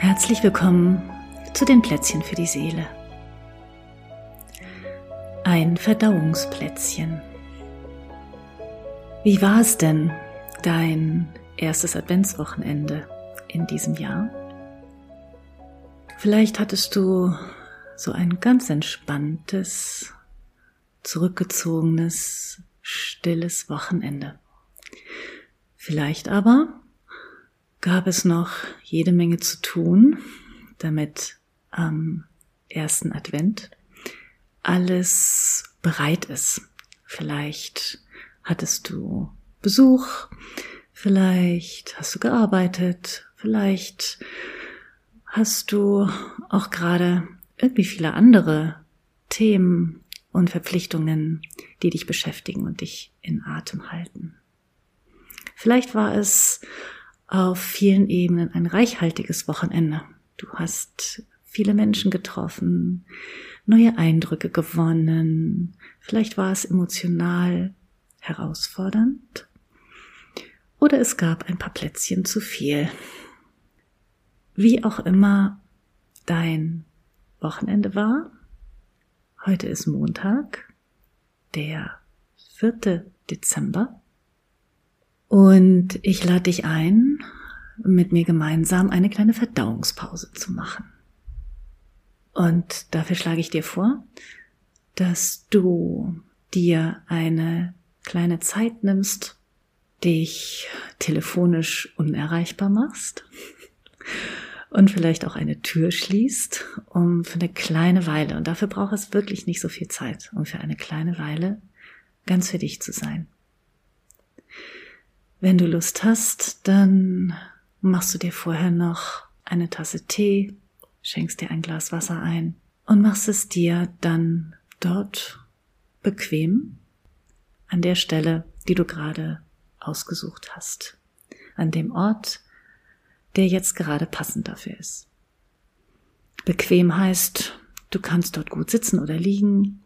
Herzlich willkommen zu den Plätzchen für die Seele. Ein Verdauungsplätzchen. Wie war es denn, dein erstes Adventswochenende in diesem Jahr? Vielleicht hattest du so ein ganz entspanntes, zurückgezogenes, stilles Wochenende. Vielleicht aber gab es noch jede Menge zu tun, damit am ersten Advent alles bereit ist. Vielleicht hattest du Besuch, vielleicht hast du gearbeitet, vielleicht hast du auch gerade irgendwie viele andere Themen und Verpflichtungen, die dich beschäftigen und dich in Atem halten. Vielleicht war es auf vielen Ebenen ein reichhaltiges Wochenende. Du hast viele Menschen getroffen, neue Eindrücke gewonnen. Vielleicht war es emotional herausfordernd. Oder es gab ein paar Plätzchen zu viel. Wie auch immer dein Wochenende war, heute ist Montag, der 4. Dezember und ich lade dich ein, mit mir gemeinsam eine kleine Verdauungspause zu machen. Und dafür schlage ich dir vor, dass du dir eine kleine Zeit nimmst, dich telefonisch unerreichbar machst und vielleicht auch eine Tür schließt, um für eine kleine Weile, und dafür braucht es wirklich nicht so viel Zeit, um für eine kleine Weile ganz für dich zu sein. Wenn du Lust hast, dann machst du dir vorher noch eine Tasse Tee, schenkst dir ein Glas Wasser ein und machst es dir dann dort bequem an der Stelle, die du gerade ausgesucht hast, an dem Ort, der jetzt gerade passend dafür ist. Bequem heißt, du kannst dort gut sitzen oder liegen.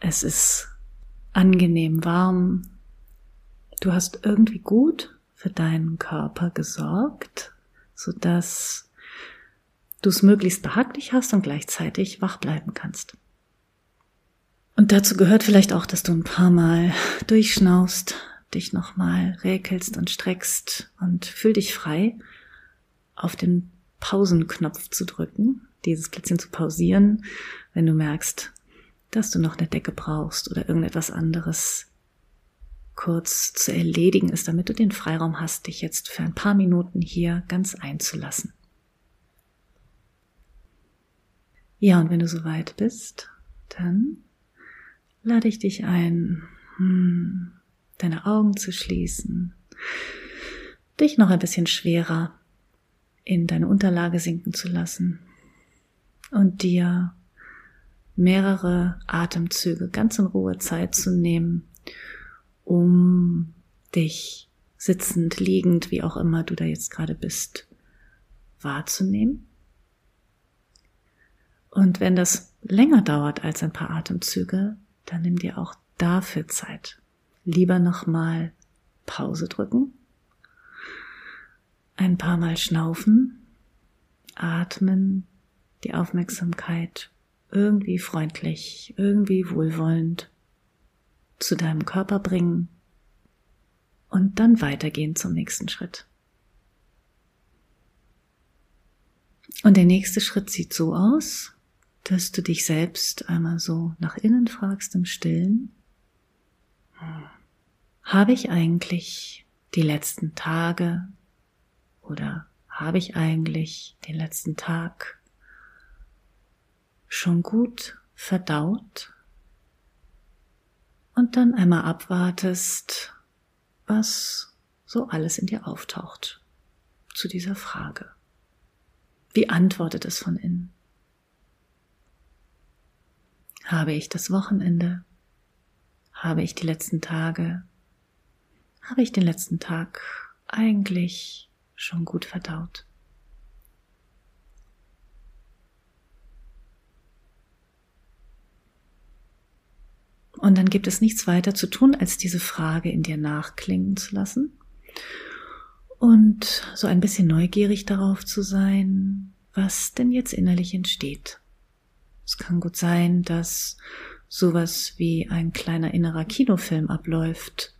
Es ist angenehm warm, Du hast irgendwie gut für deinen Körper gesorgt, so dass du es möglichst behaglich hast und gleichzeitig wach bleiben kannst. Und dazu gehört vielleicht auch, dass du ein paar Mal durchschnaust, dich nochmal räkelst und streckst und fühl dich frei, auf den Pausenknopf zu drücken, dieses Plätzchen zu pausieren, wenn du merkst, dass du noch eine Decke brauchst oder irgendetwas anderes kurz zu erledigen ist, damit du den Freiraum hast, dich jetzt für ein paar Minuten hier ganz einzulassen. Ja, und wenn du soweit bist, dann lade ich dich ein, hm, deine Augen zu schließen, dich noch ein bisschen schwerer in deine Unterlage sinken zu lassen und dir mehrere Atemzüge ganz in Ruhe Zeit zu nehmen, um dich sitzend, liegend, wie auch immer du da jetzt gerade bist, wahrzunehmen. Und wenn das länger dauert als ein paar Atemzüge, dann nimm dir auch dafür Zeit. Lieber nochmal Pause drücken, ein paar Mal schnaufen, atmen, die Aufmerksamkeit irgendwie freundlich, irgendwie wohlwollend zu deinem Körper bringen und dann weitergehen zum nächsten Schritt. Und der nächste Schritt sieht so aus, dass du dich selbst einmal so nach innen fragst im Stillen. Habe ich eigentlich die letzten Tage oder habe ich eigentlich den letzten Tag schon gut verdaut? Und dann einmal abwartest, was so alles in dir auftaucht zu dieser Frage. Wie antwortet es von innen? Habe ich das Wochenende? Habe ich die letzten Tage? Habe ich den letzten Tag eigentlich schon gut verdaut? Und dann gibt es nichts weiter zu tun, als diese Frage in dir nachklingen zu lassen. und so ein bisschen neugierig darauf zu sein, was denn jetzt innerlich entsteht. Es kann gut sein, dass sowas wie ein kleiner innerer Kinofilm abläuft,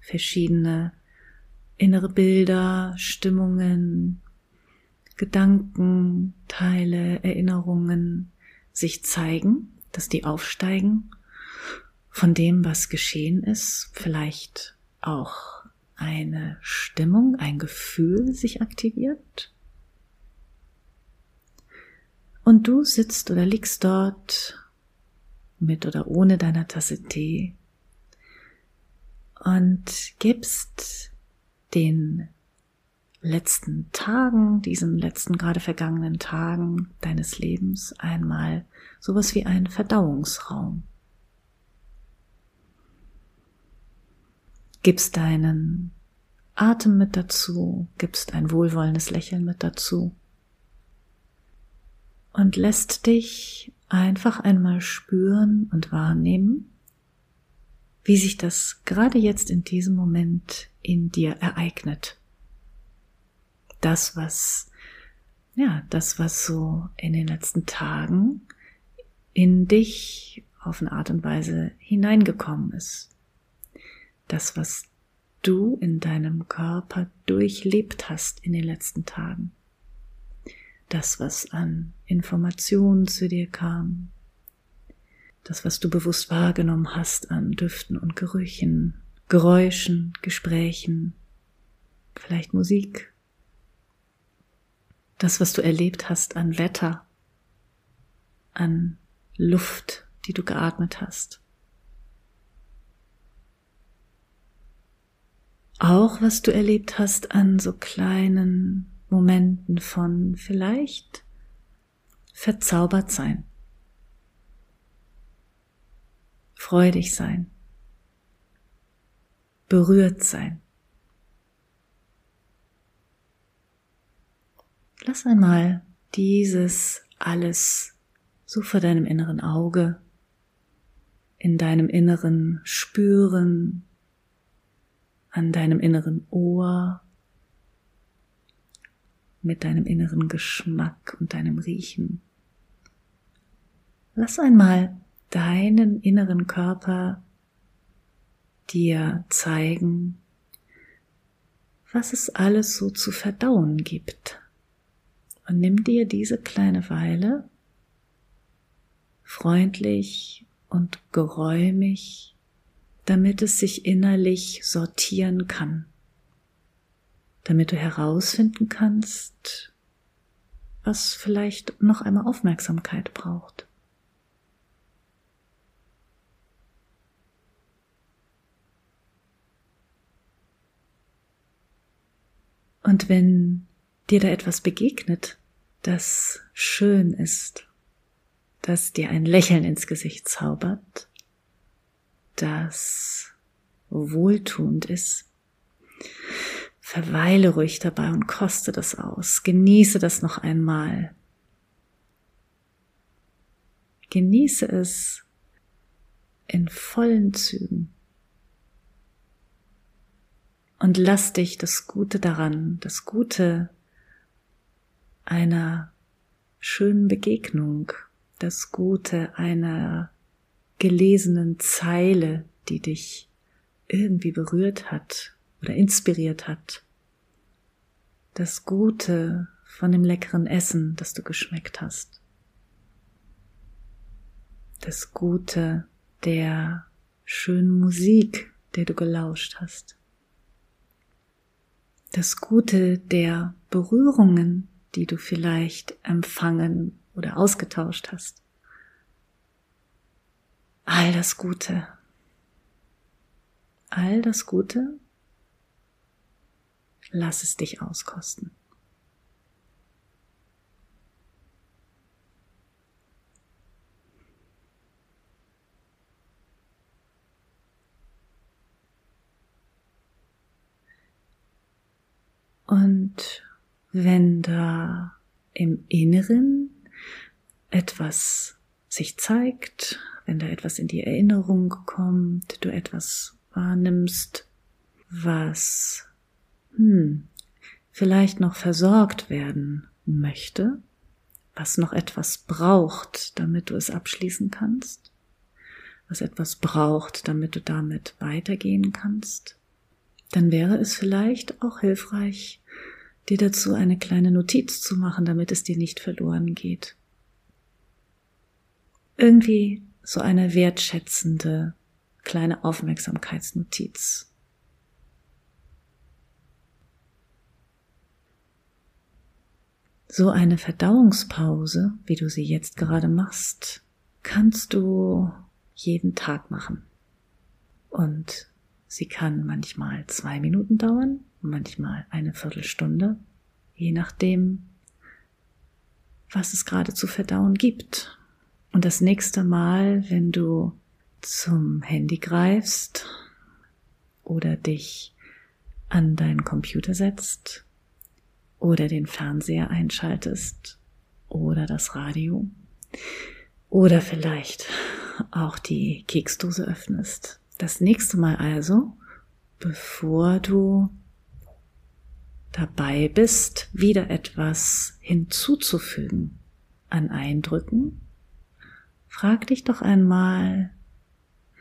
verschiedene innere Bilder, Stimmungen, Gedanken, Teile, Erinnerungen sich zeigen, dass die aufsteigen von dem, was geschehen ist, vielleicht auch eine Stimmung, ein Gefühl sich aktiviert. Und du sitzt oder liegst dort mit oder ohne deiner Tasse Tee und gibst den letzten Tagen, diesen letzten gerade vergangenen Tagen deines Lebens einmal sowas wie einen Verdauungsraum. Gibst deinen Atem mit dazu, gibst ein wohlwollendes Lächeln mit dazu und lässt dich einfach einmal spüren und wahrnehmen, wie sich das gerade jetzt in diesem Moment in dir ereignet. Das, was, ja, das, was so in den letzten Tagen in dich auf eine Art und Weise hineingekommen ist. Das, was du in deinem Körper durchlebt hast in den letzten Tagen. Das, was an Informationen zu dir kam, das, was du bewusst wahrgenommen hast an Düften und Gerüchen, Geräuschen, Gesprächen, vielleicht Musik, das, was du erlebt hast an Wetter, an Luft, die du geatmet hast. Auch was du erlebt hast an so kleinen Momenten von vielleicht verzaubert sein, freudig sein, berührt sein. Lass einmal dieses alles so vor deinem inneren Auge, in deinem Inneren spüren, an deinem inneren Ohr mit deinem inneren Geschmack und deinem Riechen. Lass einmal deinen inneren Körper dir zeigen, was es alles so zu verdauen gibt. Und nimm dir diese kleine Weile freundlich und geräumig, damit es sich innerlich sortieren kann damit du herausfinden kannst, was vielleicht noch einmal Aufmerksamkeit braucht. Und wenn dir da etwas begegnet, das schön ist, das dir ein Lächeln ins Gesicht zaubert, das wohltuend ist, Verweile ruhig dabei und koste das aus. Genieße das noch einmal. Genieße es in vollen Zügen. Und lass dich das Gute daran, das Gute einer schönen Begegnung, das Gute einer gelesenen Zeile, die dich irgendwie berührt hat, oder inspiriert hat. Das Gute von dem leckeren Essen, das du geschmeckt hast. Das Gute der schönen Musik, der du gelauscht hast. Das Gute der Berührungen, die du vielleicht empfangen oder ausgetauscht hast. All das Gute. All das Gute Lass es dich auskosten. Und wenn da im Inneren etwas sich zeigt, wenn da etwas in die Erinnerung kommt, du etwas wahrnimmst, was hm, vielleicht noch versorgt werden möchte, was noch etwas braucht, damit du es abschließen kannst, was etwas braucht, damit du damit weitergehen kannst, dann wäre es vielleicht auch hilfreich, dir dazu eine kleine Notiz zu machen, damit es dir nicht verloren geht. Irgendwie so eine wertschätzende kleine Aufmerksamkeitsnotiz. So eine Verdauungspause, wie du sie jetzt gerade machst, kannst du jeden Tag machen. Und sie kann manchmal zwei Minuten dauern, manchmal eine Viertelstunde, je nachdem, was es gerade zu verdauen gibt. Und das nächste Mal, wenn du zum Handy greifst oder dich an deinen Computer setzt oder den Fernseher einschaltest oder das Radio oder vielleicht auch die Keksdose öffnest. Das nächste Mal also, bevor du dabei bist, wieder etwas hinzuzufügen an Eindrücken, frag dich doch einmal,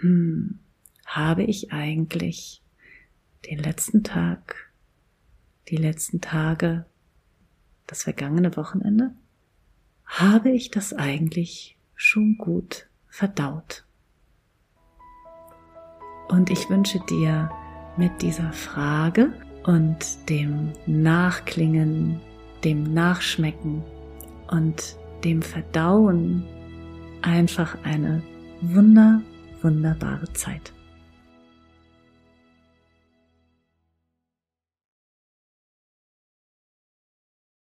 hm, habe ich eigentlich den letzten Tag, die letzten Tage, das vergangene Wochenende, habe ich das eigentlich schon gut verdaut? Und ich wünsche dir mit dieser Frage und dem Nachklingen, dem Nachschmecken und dem Verdauen einfach eine wunder, wunderbare Zeit.